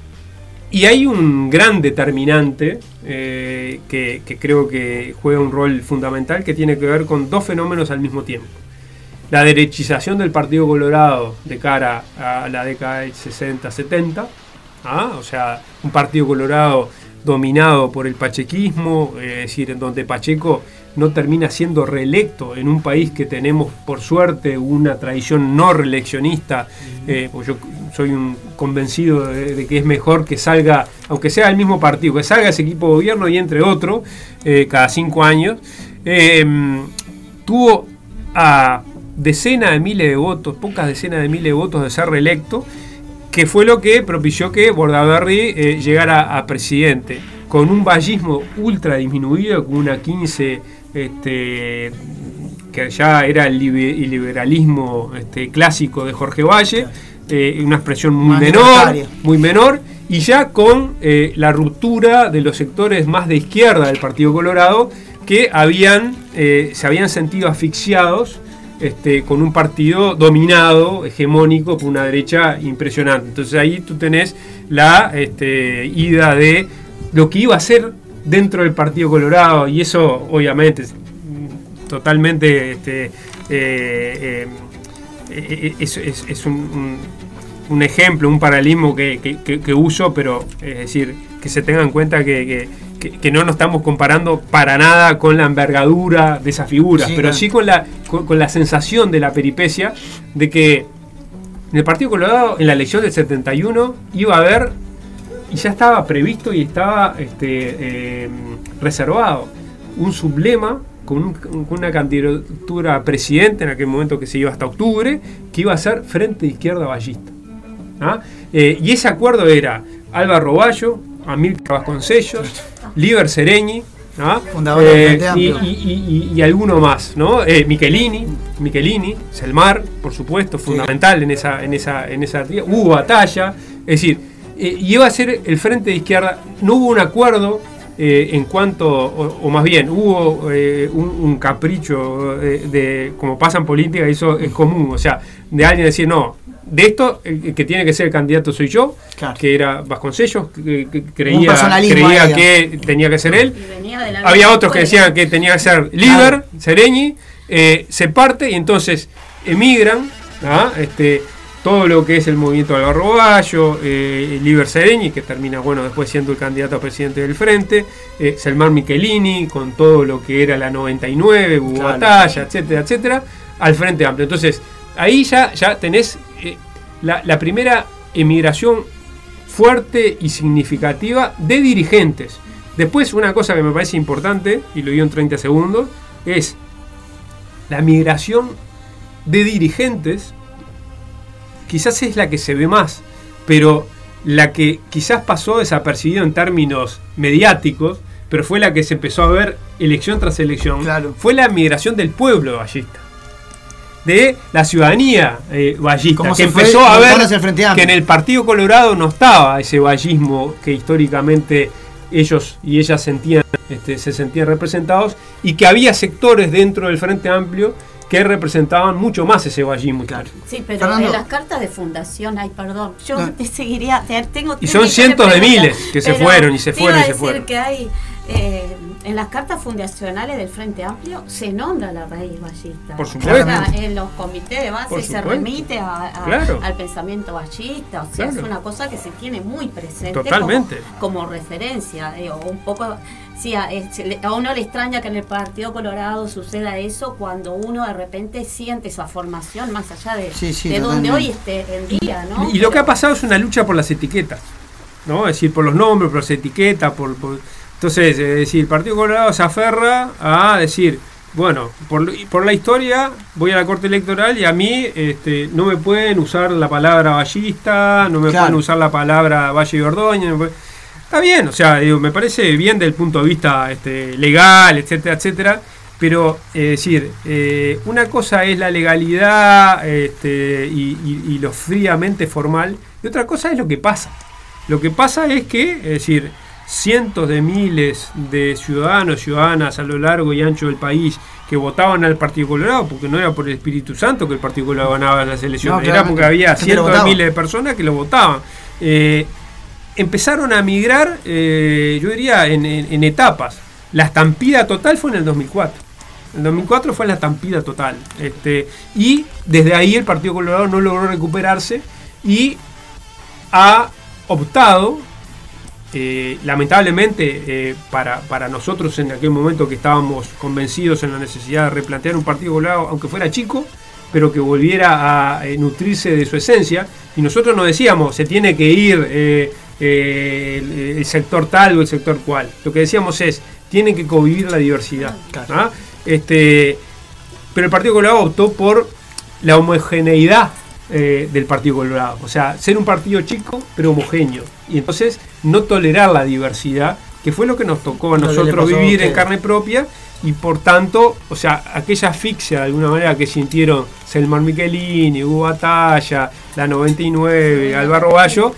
y hay un gran determinante que, creo que juega un rol fundamental que tiene que ver con dos fenómenos al mismo tiempo. La derechización del Partido Colorado de cara a la década del 60-70, ¿ah? o sea, un Partido Colorado dominado por el pachequismo, es decir, en donde Pacheco no termina siendo reelecto en un país que tenemos, por suerte, una tradición no reeleccionista, eh, pues yo soy un convencido de, que es mejor que salga, aunque sea el mismo partido, que salga ese equipo de gobierno y entre otro eh, cada cinco años, eh, tuvo a decenas de miles de votos, pocas decenas de miles de votos de ser reelecto, que fue lo que propició que Bordaberry llegara a presidente con un vallismo ultra disminuido, con una 15 este, que ya era el liberalismo este, clásico de Jorge Valle, eh, una expresión muy menor, muy menor, y ya con eh, la ruptura de los sectores más de izquierda del Partido Colorado que habían, eh, se habían sentido asfixiados este, con un partido dominado, hegemónico, por una derecha impresionante. Entonces ahí tú tenés la este, ida de lo que iba a ser dentro del Partido Colorado y eso obviamente es totalmente este, eh, eh, es, un, ejemplo, un paralelismo que, uso, pero es decir, que se tenga en cuenta que, no nos estamos comparando para nada con la envergadura de esas figuras, pero sí con la, con, la sensación de la peripecia de que en el Partido Colorado, en la elección del 71, iba a haber y ya estaba previsto y estaba este, eh, reservado un sublema con, una candidatura a presidente en aquel momento que se iba hasta octubre, que iba a ser Frente Izquierda Ballista. ¿ah? Eh, y ese acuerdo era Álvaro Roballo, Amílcar Vasconcellos, Liber Sereñi, ¿ah? eh, y, y, alguno más, ¿no? Michelini, Michelini, Selmar, por supuesto, fundamental en esa, en esa, en esa hubo batalla, es decir, eh, iba a ser el frente de izquierda. No hubo un acuerdo eh, en cuanto, o, más bien, hubo eh, un, capricho de, como pasa en política, eso es común, o sea, de alguien decir, no, de esto, el que tiene que ser el candidato soy yo, que era Vasconcellos, que, creía, creía que tenía que ser él. Había otros que decían que tenía que ser Liber, Sereñi, se parte y entonces emigran, ¿ah? este, todo lo que es el movimiento de Algarroballo, eh, Liber Sereñi, que termina bueno después siendo el candidato a presidente del frente, eh, Selmar Michelini, con todo lo que era la 99, hubo batalla, etcétera, etcétera, al Frente Amplio. Entonces, ahí ya, ya tenés eh, la, primera emigración fuerte y significativa de dirigentes. Después, una cosa que me parece importante, y lo digo en 30 segundos, es la migración de dirigentes quizás es la que se ve más, pero la que quizás pasó desapercibido en términos mediáticos, pero fue la que se empezó a ver elección tras elección, fue la migración del pueblo vallista. De la ciudadanía eh, vallista, que empezó a ver que en el Partido Colorado no estaba ese vallismo que históricamente ellos y ellas sentían, este, se sentían representados, y que había sectores dentro del Frente Amplio que representaban mucho más ese vallismo. Claro. Sí, pero en las cartas de fundación, ay, perdón, yo te seguiría, tengo... Y son cientos de, miles que se fueron y se fueron y se fueron. que hay... Eh, en las cartas fundacionales del Frente Amplio se nombra la raíz ballista. Por supuesto. en los comités de base se remite al pensamiento ballista. O sea, es una cosa que se tiene muy presente Totalmente. Como, referencia. un poco Sí, a, uno le extraña que en el Partido Colorado suceda eso cuando uno de repente siente esa formación más allá de, de donde hoy esté el día, ¿no? Y, lo que ha pasado es una lucha por las etiquetas, ¿no? Es decir, por los nombres, por las etiquetas, por, entonces, es decir, el Partido Colorado se aferra a decir, bueno, por, por, la historia voy a la Corte Electoral y a mí este, no me pueden usar la palabra vallista, no me pueden usar la palabra Valle y Ordóñez. Está bien, o sea, me parece bien desde el punto de vista este, legal, etcétera, etcétera, pero es decir, una cosa es la legalidad este, y, lo fríamente formal, y otra cosa es lo que pasa. Lo que pasa es que, es decir, cientos de miles de ciudadanos y ciudadanas a lo largo y ancho del país que votaban al Partido Colorado, porque no era por el Espíritu Santo que el Partido Colorado ganaba las elecciones, era porque había cientos de miles de personas que lo votaban. Eh, empezaron a migrar, eh, yo diría, en, etapas. La estampida total fue en el 2004. El 2004 fue la estampida total. Este, y desde ahí el Partido Colorado no logró recuperarse y ha optado eh, lamentablemente, eh, para, nosotros en aquel momento que estábamos convencidos en la necesidad de replantear un partido colorado, aunque fuera chico, pero que volviera a eh, nutrirse de su esencia, y nosotros nos decíamos, se tiene que ir el, sector tal o el sector cual. Lo que decíamos es, tiene que convivir la diversidad. ¿ah? Este, pero el Partido Colorado optó por la homogeneidad eh, del Partido Colorado. O sea, ser un partido chico pero homogéneo. Y entonces no tolerar la diversidad, que fue lo que nos tocó a nosotros vivir en carne propia. Y por tanto, o sea, aquella asfixia de alguna manera que sintieron Selmar Michelini, Hugo Batalla, la 99, Álvaro Bayo,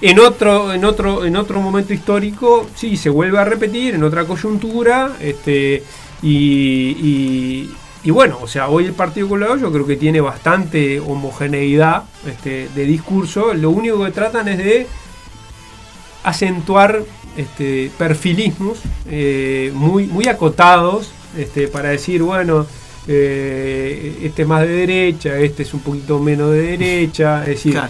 en otro, en otro, en otro momento histórico, sí, se vuelve a repetir, en otra coyuntura, este, y y bueno, o sea, hoy el Partido Colorado yo creo que tiene bastante homogeneidad este, de discurso. Lo único que tratan es de acentuar este, perfilismos eh, muy, muy acotados este, para decir, bueno, eh, este es más de derecha, este es un poquito menos de derecha, es decir,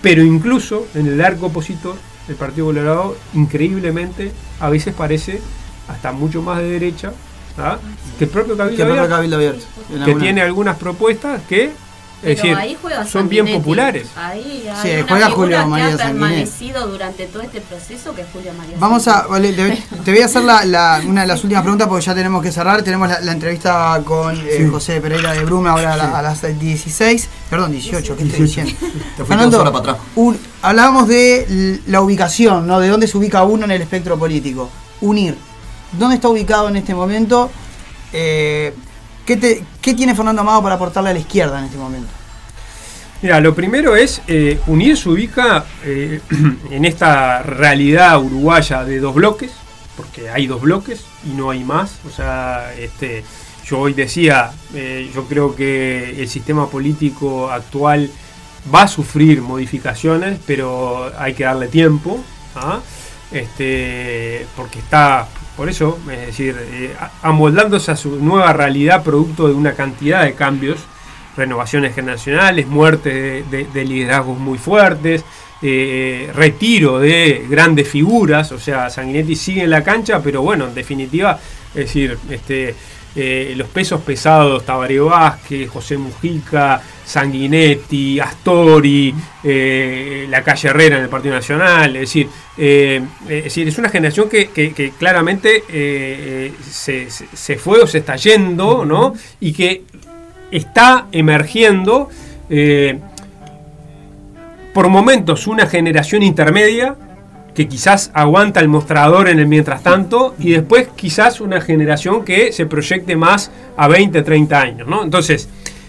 pero incluso en el arco opositor, el Partido Colorado, increíblemente, a veces parece hasta mucho más de derecha ¿ah? que el propio Cabildo, Abierto, que tiene algunas propuestas que decir, son bien populares. Ahí sí, juega Julio María que ha permanecido durante todo este proceso que es Julio María Vamos a, te, voy a hacer la, una de las últimas preguntas porque ya tenemos que cerrar. Tenemos la, entrevista con eh, José Pereira de Brume ahora a, las 16, perdón, 18, ¿qué estoy diciendo? Fernando, para atrás. hablábamos de la ubicación, ¿no? De dónde se ubica uno en el espectro político. Unir dónde está ubicado en este momento, eh, ¿qué, tiene Fernando Amado para aportarle a la izquierda en este momento. Mira, lo primero es, eh, UNIR se ubica eh, en esta realidad uruguaya de dos bloques, porque hay dos bloques y no hay más. O sea, este, yo hoy decía, yo creo que el sistema político actual va a sufrir modificaciones, pero hay que darle tiempo, ¿ah? este, porque está por eso, es decir, eh, amoldándose a su nueva realidad producto de una cantidad de cambios, renovaciones generacionales, muerte de, liderazgos muy fuertes, eh, retiro de grandes figuras, o sea, Sanguinetti sigue en la cancha, pero bueno, en definitiva, es decir, este, eh, los pesos pesados, Tabaré Vázquez, José Mujica, Sanguinetti, Astori, eh, la calle Herrera en el Partido Nacional, es decir, eh, es, decir es una generación que, claramente se, fue o se está yendo, ¿no? Y que está emergiendo por momentos una generación intermedia que quizás aguanta el mostrador en el mientras tanto y después quizás una generación que se proyecte más a 20, 30 años. ¿no? Entonces,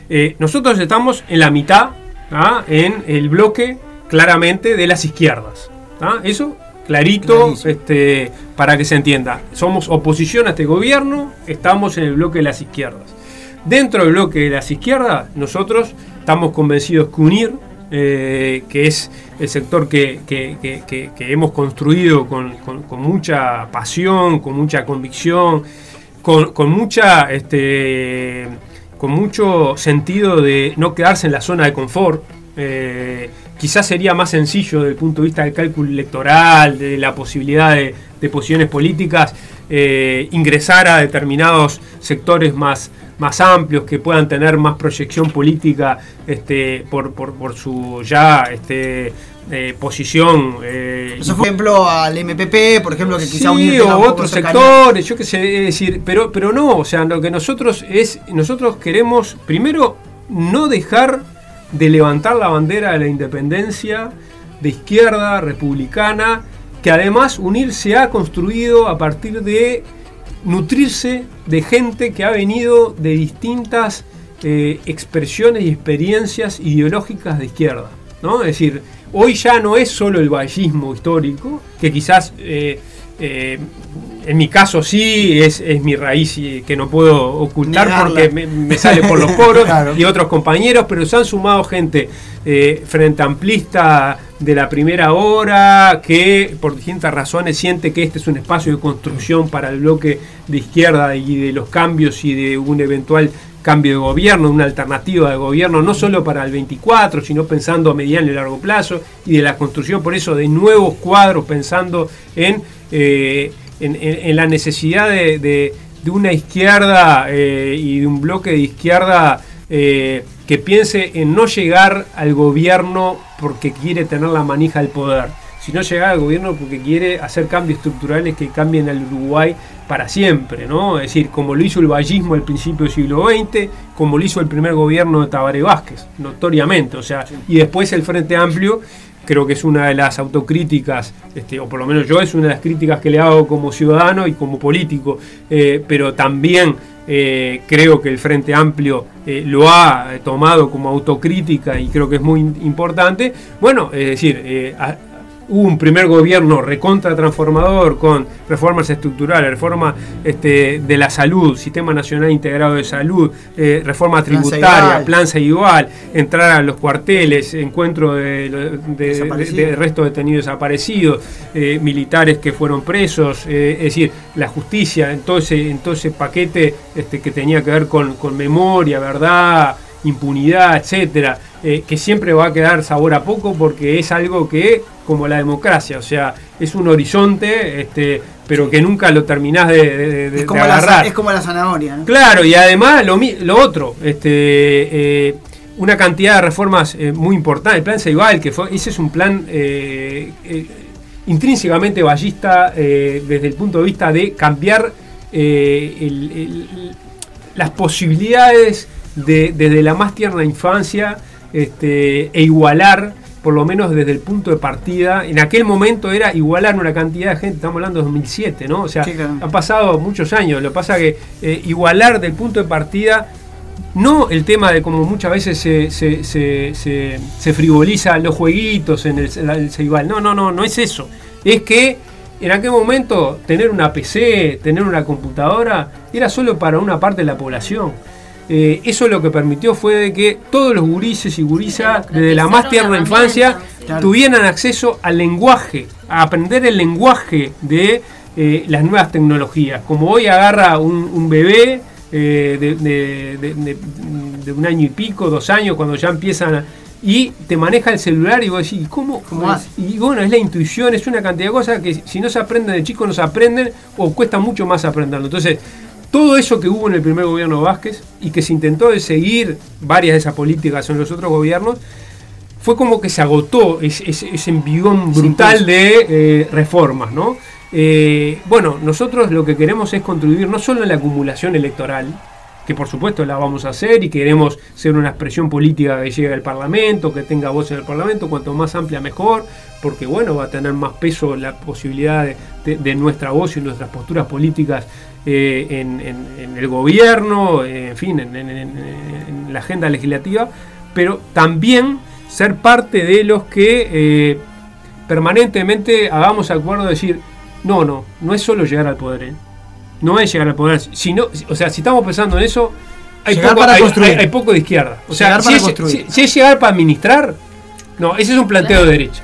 eh, nosotros estamos en la mitad, ¿ah? en el bloque claramente de las izquierdas. ¿ah? Eso clarito este, para que se entienda. Somos oposición a este gobierno, estamos en el bloque de las izquierdas. Dentro del bloque de las izquierdas, nosotros estamos convencidos que unir eh, que es el sector que, hemos construido con, mucha pasión, con mucha convicción, con, mucha este, con mucho sentido de no quedarse en la zona de confort. Eh, quizás sería más sencillo desde el punto de vista del cálculo electoral, de la posibilidad de, posiciones políticas, eh, ingresar a determinados sectores más, más amplios, que puedan tener más proyección política este, por, por, su ya este, eh, posición. Eh, por ejemplo, al MPP, por ejemplo, que quizá sí, o otros sectores, yo qué sé, decir, pero, pero no, o sea, lo que nosotros es, nosotros queremos, primero, no dejar de levantar la bandera de la independencia de izquierda, republicana, que además UNIR se ha construido a partir de nutrirse de gente que ha venido de distintas eh, expresiones y experiencias ideológicas de izquierda. ¿no? Es decir, hoy ya no es solo el vallismo histórico, que quizás eh, eh, en mi caso sí es, mi raíz que no puedo ocultar porque me, sale por los poros y otros compañeros, pero se han sumado gente frente amplista de la primera hora que por distintas razones siente que este es un espacio de construcción para el bloque de izquierda y de los cambios y de un eventual cambio de gobierno, una alternativa de gobierno, no solo para el 24, sino pensando a mediano y largo plazo, y de la construcción, por eso, de nuevos cuadros, pensando en, eh, en, la necesidad de, una izquierda eh, y de un bloque de izquierda eh, que piense en no llegar al gobierno porque quiere tener la manija del poder sino llegar al gobierno porque quiere hacer cambios estructurales que cambien al Uruguay para siempre, ¿no? Es decir, como lo hizo el vallismo al principio del siglo XX, como lo hizo el primer gobierno de Tabaré Vázquez, notoriamente, o sea, y después el Frente Amplio, creo que es una de las autocríticas, este, o por lo menos yo es una de las críticas que le hago como ciudadano y como político, eh, pero también eh, creo que el Frente Amplio eh, lo ha tomado como autocrítica y creo que es muy importante. Bueno, es decir, hubo un primer gobierno recontra transformador con reformas estructurales, reforma este, de la salud, Sistema Nacional Integrado de Salud, eh, reforma tributaria, plan igual, entrar a los cuarteles, encuentro de, de, resto detenidos desaparecidos, eh, militares que fueron presos, eh, es decir, la justicia, en todo ese, paquete este, que tenía que ver con, con memoria, verdad, impunidad, etcétera, que siempre va a quedar sabor a poco porque es algo que como la democracia, o sea, es un horizonte, este, pero que nunca lo terminás de, es como agarrar. La, es como la zanahoria. ¿no? Claro, y además lo, lo otro, este, eh, una cantidad de reformas eh, muy importantes. El plan Ceibal, que fue, ese es un plan eh, intrínsecamente ballista desde el punto de vista de cambiar las posibilidades desde la más tierna infancia este, e igualar por lo menos desde el punto de partida, en aquel momento era igualar una cantidad de gente, estamos hablando de 2007, ¿no? O sea, han pasado muchos años, lo que pasa que eh, igualar del punto de partida, no el tema de como muchas veces se, se, se, se, frivoliza los jueguitos en el, el no, no, no, no es eso, es que en aquel momento tener una PC, tener una computadora, era solo para una parte de la población. Eh, eso lo que permitió fue de que todos los gurises y gurisas, desde la más tierna infancia, tuvieran acceso al lenguaje, a aprender el lenguaje de eh, las nuevas tecnologías. Como hoy agarra un, bebé eh, de, un año y pico, dos años, cuando ya empiezan a, y te maneja el celular y vos decís, ¿cómo? ¿Cómo y bueno, es la intuición, es una cantidad de cosas que si no se aprenden de chicos no se aprenden o cuesta mucho más aprenderlo. Entonces, todo eso que hubo en el primer gobierno de Vázquez y que se intentó de seguir varias de esas políticas en los otros gobiernos, fue como que se agotó ese, ese, envión brutal de eh, reformas, ¿no? Eh, bueno, nosotros lo que queremos es contribuir no solo en la acumulación electoral, que por supuesto la vamos a hacer y queremos ser una expresión política que llegue al Parlamento, que tenga voz en el Parlamento, cuanto más amplia mejor, porque bueno, va a tener más peso la posibilidad de nuestra voz y nuestras posturas políticas eh, en, el gobierno, en fin, en, la agenda legislativa, pero también ser parte de los que eh, permanentemente hagamos acuerdo de decir, no, no, no es solo llegar al poder, ¿eh? No es llegar al poder, sino, o sea, si estamos pensando en eso, hay, poco, de izquierda. O sea, si es, llegar para administrar, no, ese es un planteo de derecha.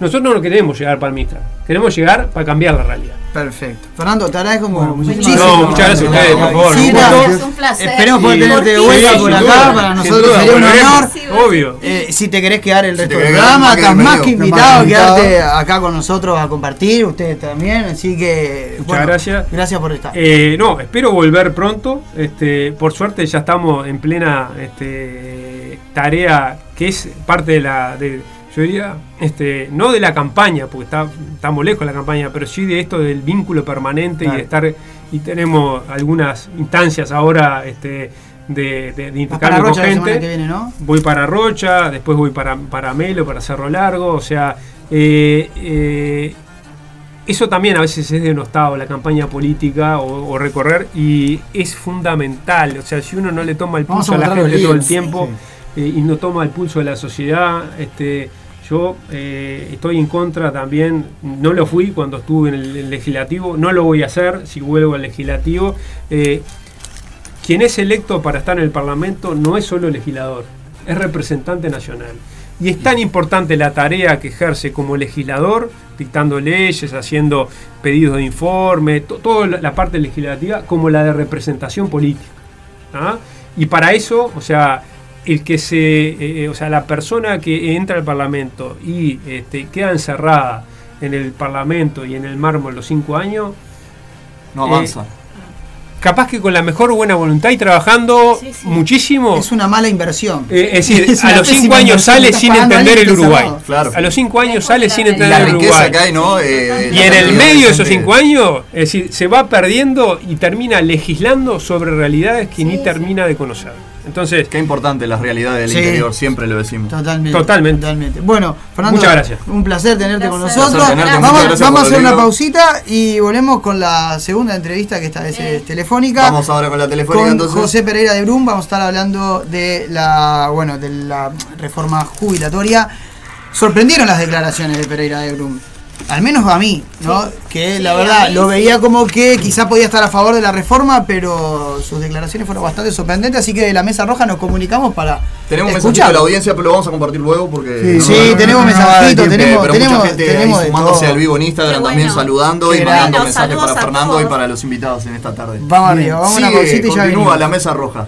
Nosotros no queremos llegar para administrar, queremos llegar para cambiar la realidad. Perfecto. Fernando, te agradezco bueno, muchísimo. No, muchas gracias a ustedes, por favor. Sí, es un placer. Esperemos poder tenerte de vuelta por acá. Para nosotros sería un honor. Obvio. Eh, si te querés quedar el resto del programa, estás más que invitado a quedarte acá con nosotros a compartir, ustedes también. Así que. Muchas bueno, gracias. Gracias por estar. Eh, no, espero volver pronto. Este, por suerte ya estamos en plena este, tarea que es parte de la. De, diría, este, no de la campaña, porque está, estamos lejos de la campaña, pero sí de esto del vínculo permanente y de estar, y tenemos algunas instancias ahora este, de, de, intercambio con gente. Voy para Rocha, después voy para, para Melo, para Cerro Largo, o sea, eh, eh, eso también a veces es denostado, la campaña política o, recorrer, y es fundamental. O sea, si uno no le toma el pulso a, la gente todo el tiempo eh, y no toma el pulso de la sociedad, este, yo eh, estoy en contra también, no lo fui cuando estuve en el, legislativo, no lo voy a hacer si vuelvo al legislativo. Eh, quien es electo para estar en el Parlamento no es solo legislador, es representante nacional. Y es tan importante la tarea que ejerce como legislador, dictando leyes, haciendo pedidos de informe, toda la parte legislativa, como la de representación política. ¿ah? Y para eso, o sea, el que se, eh, eh, o sea, la persona que entra al Parlamento y este, queda encerrada en el Parlamento y en el mármol los cinco años, no avanza. Eh, capaz que con la mejor buena voluntad y trabajando muchísimo. Es una mala inversión. Eh, es decir, a los cinco años sale sin entender el Uruguay. A los cinco años sale sin entender el Uruguay. Eh, y en el medio de esos cinco años, es decir, se va perdiendo y termina legislando sobre realidades que ni termina de conocer. Entonces, qué importante la realidad del interior, siempre lo decimos. Totalmente. Totalmente. Bueno, Fernando, muchas gracias. Un placer tenerte con nosotros. vamos, a hacer una pausita y volvemos con la segunda entrevista que esta vez es telefónica. Vamos ahora con la telefónica con José Pereira de Brum, vamos a estar hablando de la, bueno, de la reforma jubilatoria. Sorprendieron las declaraciones de Pereira de Brum al menos a mí, ¿no? Que la verdad lo veía como que quizá podía estar a favor de la reforma, pero sus declaraciones fueron bastante sorprendentes, así que de la Mesa Roja nos comunicamos para Tenemos mensajito de la audiencia, pero lo vamos a compartir luego porque... Sí, tenemos mensajitos, tenemos, pero tenemos, mucha gente tenemos sumándose al vivo en Instagram también saludando y mandando mensajes para Fernando y para los invitados en esta tarde. Vamos arriba, vamos a una pausita y ya continúa la Mesa Roja.